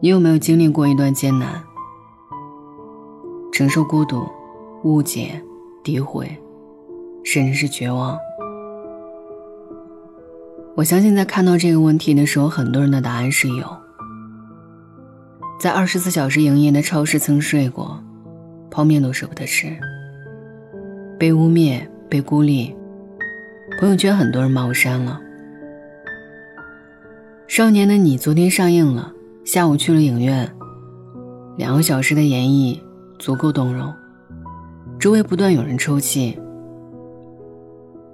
你有没有经历过一段艰难，承受孤独、误解、诋毁，甚至是绝望？我相信，在看到这个问题的时候，很多人的答案是有。在二十四小时营业的超市曾睡过，泡面都舍不得吃。被污蔑，被孤立，朋友圈很多人骂我删了。少年的你昨天上映了，下午去了影院，两个小时的演绎足够动容，周围不断有人抽泣。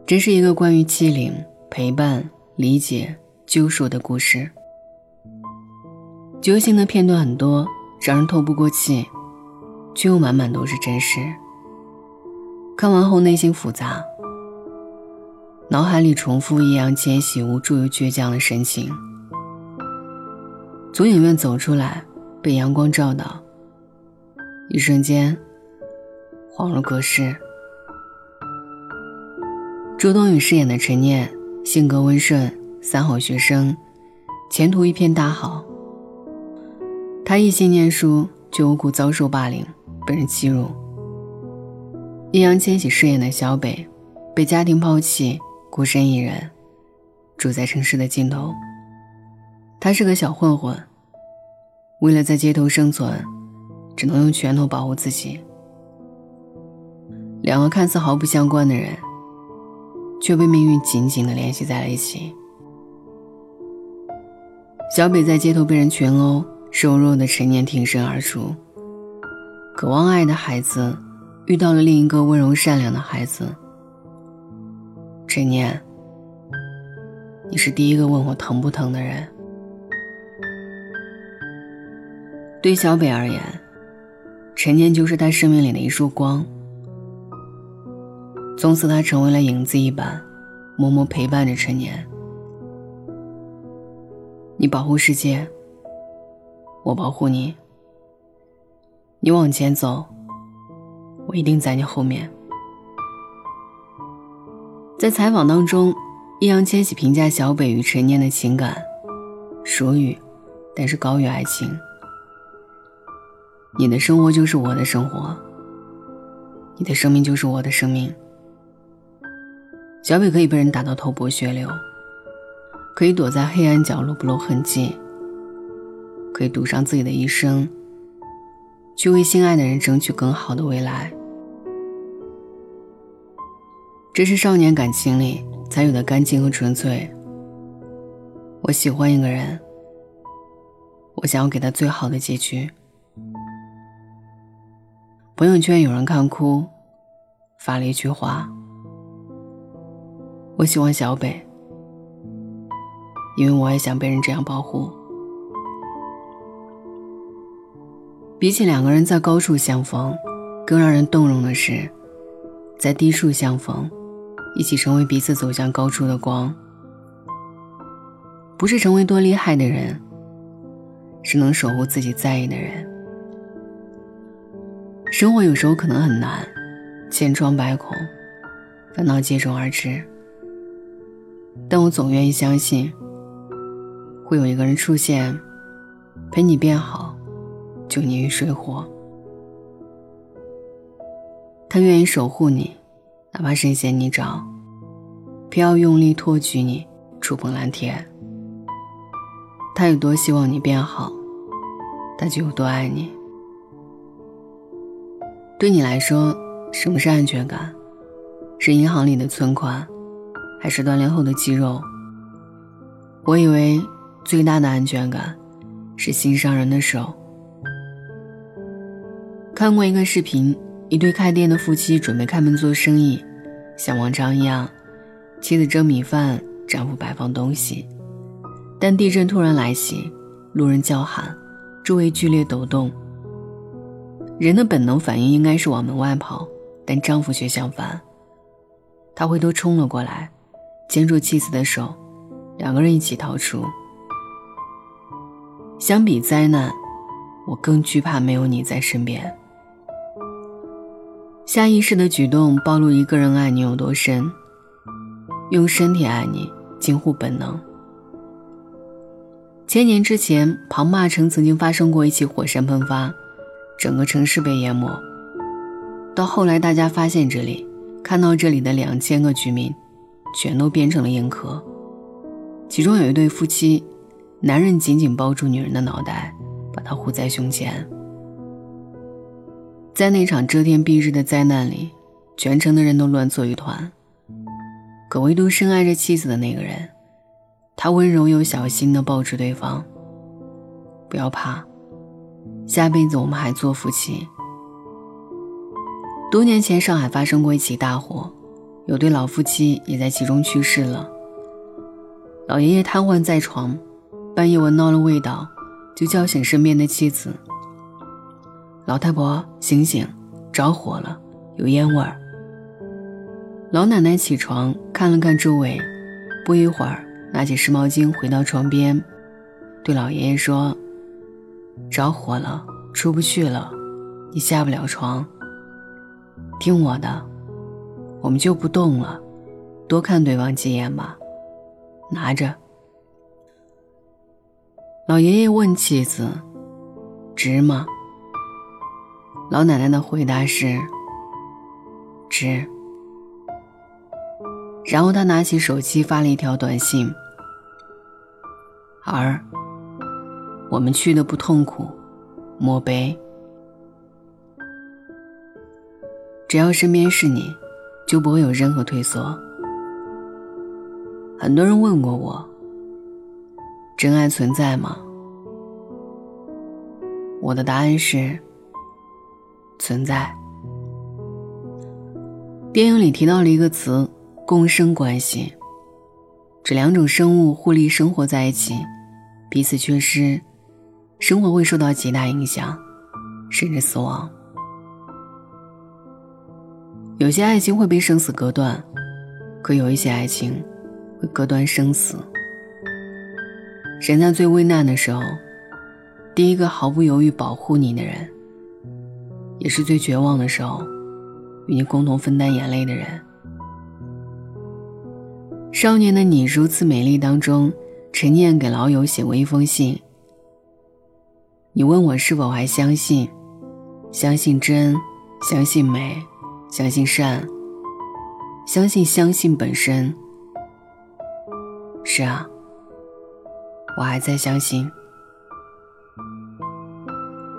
这是一个关于欺凌、陪伴。理解救赎的故事，揪心的片段很多，让人透不过气，却又满满都是真实。看完后内心复杂，脑海里重复易烊千玺无助又倔强的神情。从影院走出来，被阳光照到，一瞬间恍如隔世。周冬雨饰演的陈念。性格温顺，三好学生，前途一片大好。他一心念书，却无故遭受霸凌，被人欺辱。易烊千玺饰演的小北，被家庭抛弃，孤身一人，住在城市的尽头。他是个小混混，为了在街头生存，只能用拳头保护自己。两个看似毫不相关的人。却被命运紧紧地联系在了一起。小北在街头被人群殴，瘦弱的陈年挺身而出。渴望爱的孩子遇到了另一个温柔善良的孩子。陈年，你是第一个问我疼不疼的人。对小北而言，陈念就是他生命里的一束光。从此，他成为了影子一般，默默陪伴着陈年。你保护世界，我保护你。你往前走，我一定在你后面。在采访当中，易烊千玺评价小北与陈念的情感，属于，但是高于爱情。你的生活就是我的生活，你的生命就是我的生命。小北可以被人打到头破血流，可以躲在黑暗角落不露痕迹，可以赌上自己的一生，去为心爱的人争取更好的未来。这是少年感情里才有的干净和纯粹。我喜欢一个人，我想要给他最好的结局。朋友圈有人看哭，发了一句话。我喜欢小北，因为我也想被人这样保护。比起两个人在高处相逢，更让人动容的是，在低处相逢，一起成为彼此走向高处的光。不是成为多厉害的人，是能守护自己在意的人。生活有时候可能很难，千疮百孔，烦恼接踵而至。但我总愿意相信，会有一个人出现，陪你变好，救你于水火。他愿意守护你，哪怕深陷泥沼，偏要用力托举你，触碰蓝天。他有多希望你变好，他就有多爱你。对你来说，什么是安全感？是银行里的存款？还是锻炼后的肌肉。我以为最大的安全感是心上人的手。看过一个视频，一对开店的夫妻准备开门做生意，像往常一样，妻子蒸米饭，丈夫摆放东西。但地震突然来袭，路人叫喊，周围剧烈抖动。人的本能反应应该是往门外跑，但丈夫却相反，他回头冲了过来。牵住妻子的手，两个人一起逃出。相比灾难，我更惧怕没有你在身边。下意识的举动暴露一个人爱你有多深，用身体爱你近乎本能。千年之前，庞骂城曾经发生过一起火山喷发，整个城市被淹没。到后来，大家发现这里，看到这里的两千个居民，全都变成了硬壳。其中有一对夫妻，男人紧紧抱住女人的脑袋，把她护在胸前。在那场遮天蔽日的灾难里，全城的人都乱作一团。可唯独深爱着妻子的那个人，他温柔又小心地抱住对方。不要怕，下辈子我们还做夫妻。多年前，上海发生过一起大火，有对老夫妻也在其中去世了。老爷爷瘫痪在床，半夜闻到了味道，就叫醒身边的妻子。老太婆，醒醒，着火了，有烟味儿。老奶奶起床看了看周围，不一会儿，拿起湿毛巾回到床边，对老爷爷说：“着火了，出不去了，你下不了床。听我的，我们就不动了，多看对方几眼吧。拿着。”老爷爷问妻子：“值吗？”老奶奶的回答是：“值。”然后他拿起手机发了一条短信：“儿，我们去的不痛苦，莫悲。只要身边是你，就不会有任何退缩。”很多人问过我：“真爱存在吗？”我的答案是。存在。电影里提到了一个词“共生关系”，这两种生物互利生活在一起，彼此缺失，生活会受到极大影响，甚至死亡。有些爱情会被生死隔断，可有一些爱情会隔断生死。人在最危难的时候，第一个毫不犹豫保护你的人。也是最绝望的时候，与你共同分担眼泪的人。少年的你如此美丽当中，陈念给老友写过一封信。你问我是否还相信，相信真，相信美，相信善，相信相信本身。是啊，我还在相信。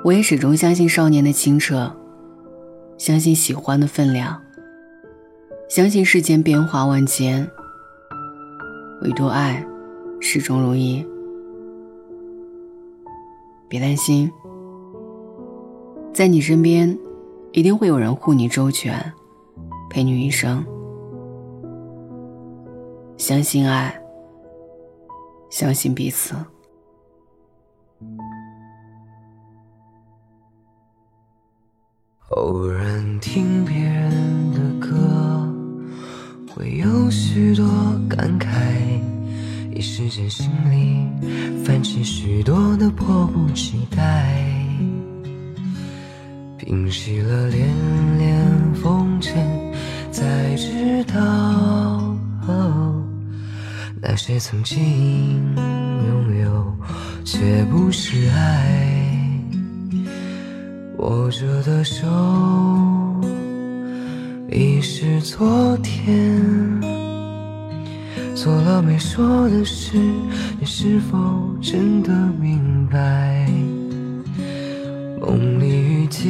我也始终相信少年的清澈，相信喜欢的分量，相信世间变化万千，唯独爱始终如一。别担心，在你身边，一定会有人护你周全，陪你一生。相信爱，相信彼此。偶然听别人的歌，会有许多感慨，一时间心里泛起许多的迫不及待。平息了连连风尘，才知道那些曾经拥有，却不是爱。握着的手已是昨天，做了没说的事，你是否真的明白？梦里遇见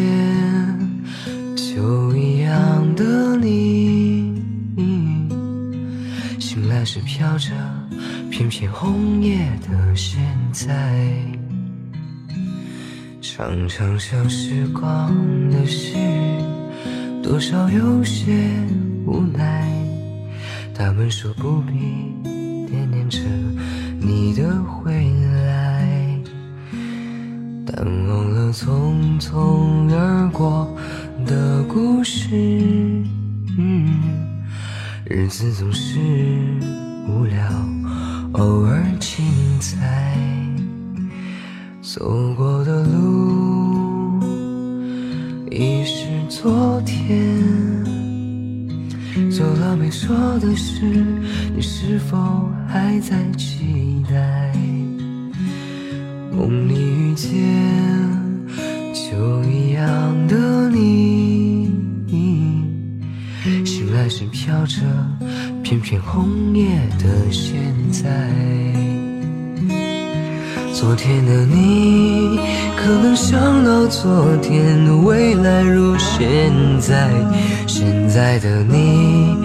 就一样的你，醒来时飘着片片红叶的现在。常常想时光的事，多少有些无奈。他们说不必惦念着你的回来，但忘了匆匆而过的故事。日子总是无聊，偶尔精彩。走过的路已是昨天，做了没说的事，你是否还在期待？梦里遇见就一样的你，醒来时飘着片片红叶的现在。昨天的你，可能想到昨天的未来如现在；现在的你，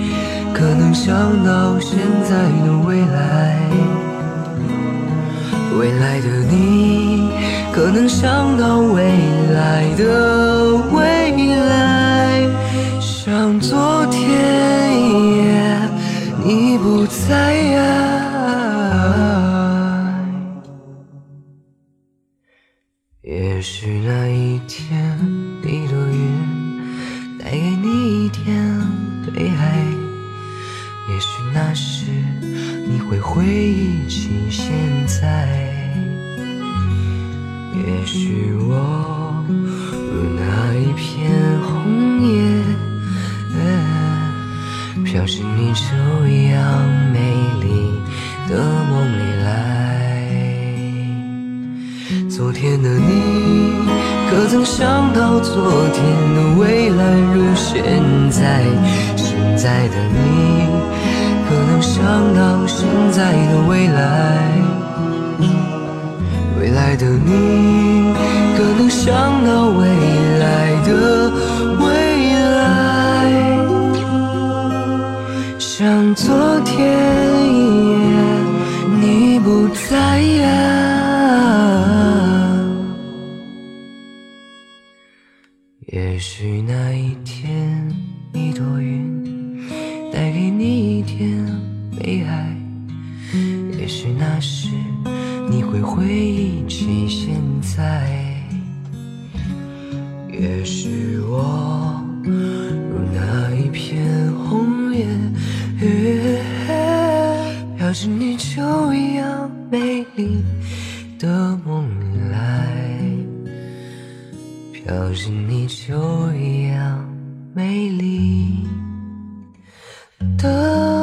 可能想到现在的未来；未来的你，可能想到未来的未来。像昨天也许我如那一片红叶，飘进你就一样美丽的梦里来。昨天的你，可曾想到昨天的未来如现在？现在的你，可能想到现在的未来？未来的你，想到未来的未来？像昨天一样，你不在呀。也许那一天，一朵云带给你一点悲哀；也许那时，你会回忆起现在；也许我如那一片红叶，飘进你就一样美丽的梦来。飘进你就一样美丽的。